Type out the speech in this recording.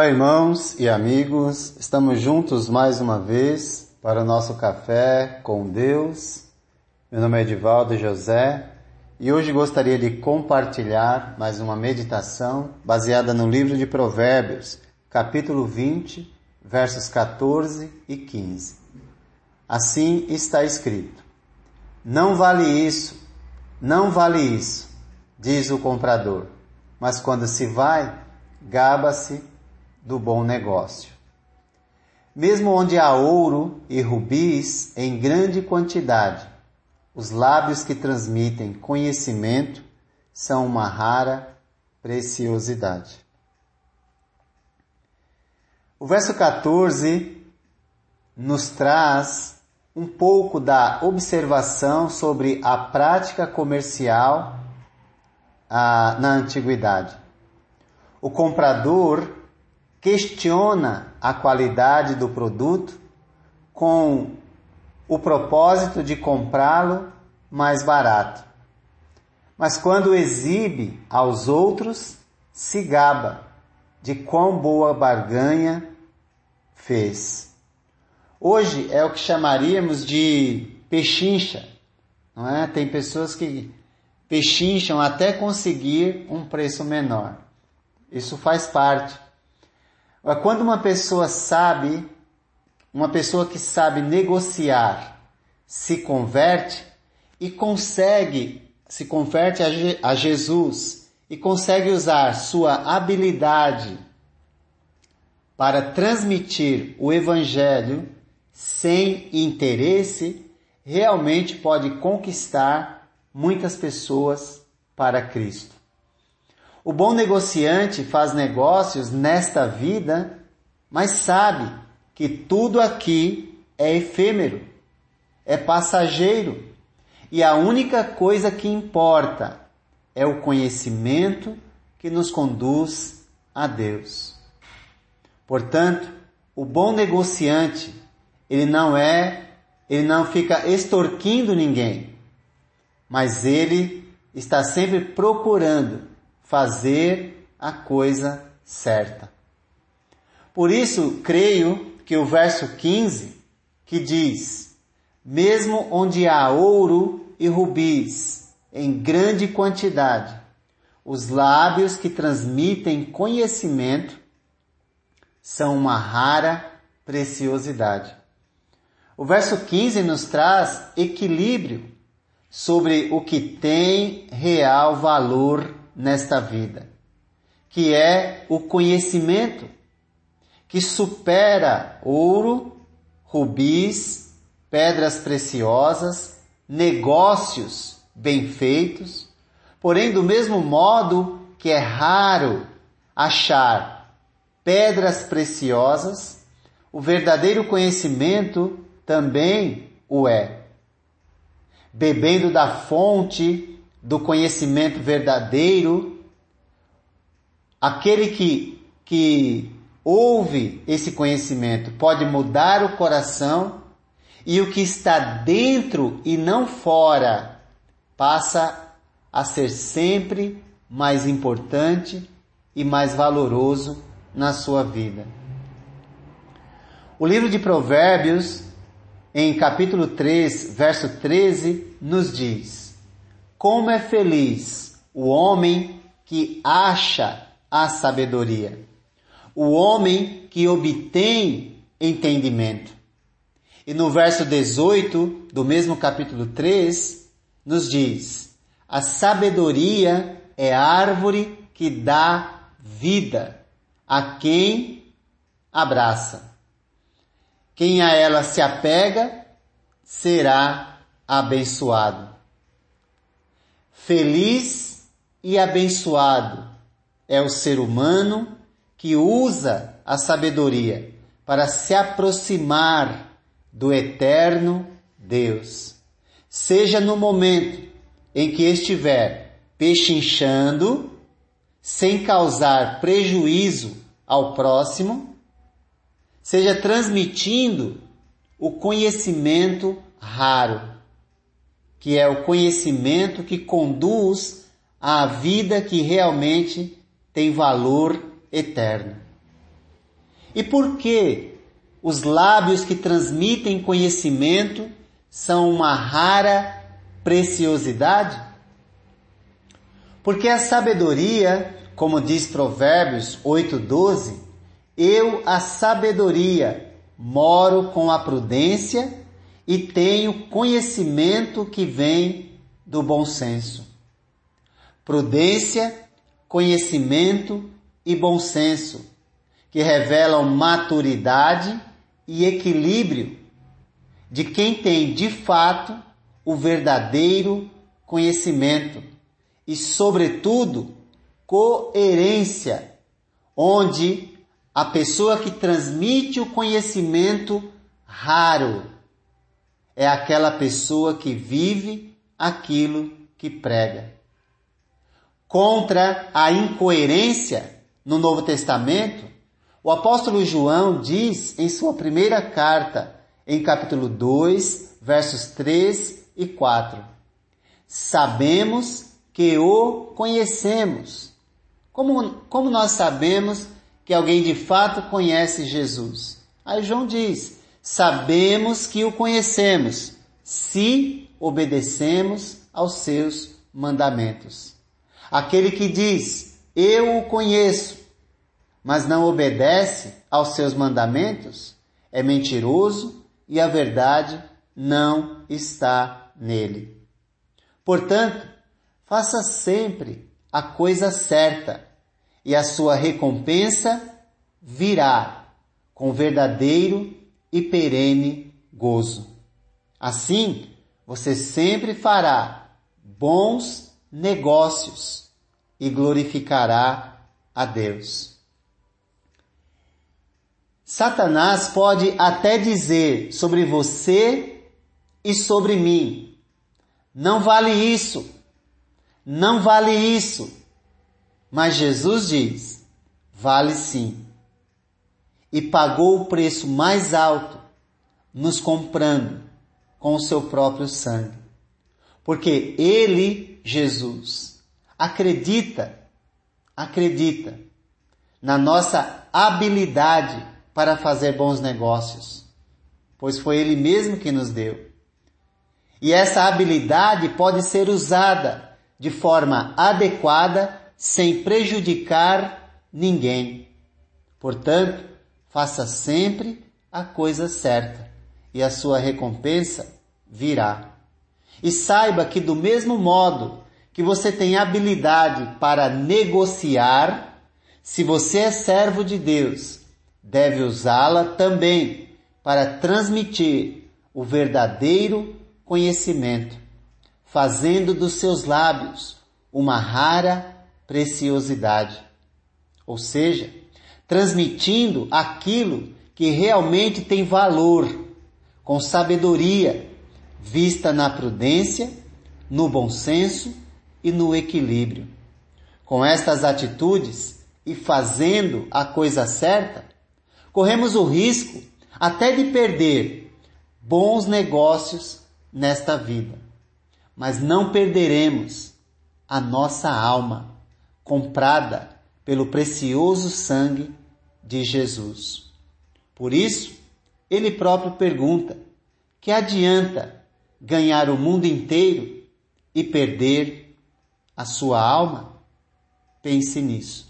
Olá, irmãos e amigos, estamos juntos mais uma vez para o nosso café com Deus. Meu nome é Edivaldo José e hoje gostaria de compartilhar mais uma meditação baseada no livro de Provérbios, capítulo 20, versos 14 e 15. Assim está escrito: Não vale isso, não vale isso, diz o comprador, mas quando se vai, gaba-se do bom negócio. Mesmo onde há ouro e rubis em grande quantidade, os lábios que transmitem conhecimento são uma rara preciosidade. O verso 14 nos traz um pouco da observação sobre a prática comercial ah, na antiguidade. O comprador questiona a qualidade do produto com o propósito de comprá-lo mais barato. Mas quando exibe aos outros, se gaba de quão boa barganha fez. Hoje é o que chamaríamos de pechincha, não é? Tem pessoas que pechincham até conseguir um preço menor. Isso faz parte quando uma pessoa sabe, uma pessoa que sabe negociar, se converte e consegue, se converte a Jesus e consegue usar sua habilidade para transmitir o Evangelho sem interesse, realmente pode conquistar muitas pessoas para Cristo. O bom negociante faz negócios nesta vida, mas sabe que tudo aqui é efêmero, é passageiro, e a única coisa que importa é o conhecimento que nos conduz a Deus. Portanto, o bom negociante, ele não é, ele não fica extorquindo ninguém, mas ele está sempre procurando fazer a coisa certa. Por isso, creio que o verso 15, que diz: Mesmo onde há ouro e rubis em grande quantidade, os lábios que transmitem conhecimento são uma rara preciosidade. O verso 15 nos traz equilíbrio sobre o que tem real valor nesta vida, que é o conhecimento que supera ouro, rubis, pedras preciosas, negócios bem feitos. Porém, do mesmo modo que é raro achar pedras preciosas, o verdadeiro conhecimento também o é. Bebendo da fonte do conhecimento verdadeiro, aquele que, que ouve esse conhecimento pode mudar o coração e o que está dentro e não fora passa a ser sempre mais importante e mais valoroso na sua vida. O livro de Provérbios, em capítulo 3, verso 13, nos diz: como é feliz o homem que acha a sabedoria, o homem que obtém entendimento. E no verso 18 do mesmo capítulo 3, nos diz: A sabedoria é árvore que dá vida a quem abraça. Quem a ela se apega será abençoado. Feliz e abençoado é o ser humano que usa a sabedoria para se aproximar do eterno Deus. Seja no momento em que estiver pechinchando, sem causar prejuízo ao próximo, seja transmitindo o conhecimento raro que é o conhecimento que conduz à vida que realmente tem valor eterno. E por que os lábios que transmitem conhecimento são uma rara preciosidade? Porque a sabedoria, como diz Provérbios 8:12, eu a sabedoria moro com a prudência e tenho conhecimento que vem do bom senso. Prudência, conhecimento e bom senso, que revelam maturidade e equilíbrio de quem tem de fato o verdadeiro conhecimento e, sobretudo, coerência, onde a pessoa que transmite o conhecimento raro é aquela pessoa que vive aquilo que prega. Contra a incoerência no Novo Testamento, o apóstolo João diz em sua primeira carta, em capítulo 2, versos 3 e 4: Sabemos que o conhecemos. Como, como nós sabemos que alguém de fato conhece Jesus? Aí João diz: sabemos que o conhecemos se obedecemos aos seus mandamentos. Aquele que diz, eu o conheço, mas não obedece aos seus mandamentos, é mentiroso e a verdade não está nele. Portanto, Faça sempre a coisa certa e a sua recompensa virá com verdadeiro e perene gozo. Assim, você sempre fará bons negócios e glorificará a Deus. Satanás pode até dizer sobre você e sobre mim: não vale isso não vale isso. Mas Jesus diz: vale sim. E pagou o preço mais alto, nos comprando com o seu próprio sangue. Porque Ele, Jesus, acredita, acredita na nossa habilidade para fazer bons negócios, pois foi Ele mesmo que nos deu. E essa habilidade pode ser usada de forma adequada, sem prejudicar ninguém. Portanto, faça sempre a coisa certa e a sua recompensa virá. E saiba que, do mesmo modo que você tem habilidade para negociar, se você é servo de Deus, deve usá-la também para transmitir o verdadeiro conhecimento fazendo dos seus lábios uma rara preciosidade. Ou seja, transmitindo aquilo que realmente tem valor, com sabedoria, vista na prudência, no bom senso e no equilíbrio. Com estas atitudes e fazendo a coisa certa, corremos o risco até de perder bons negócios nesta vida mas não perderemos a nossa alma, comprada pelo precioso sangue de Jesus. Por isso, ele próprio pergunta: que adianta ganhar o mundo inteiro e perder a sua alma? Pense nisso.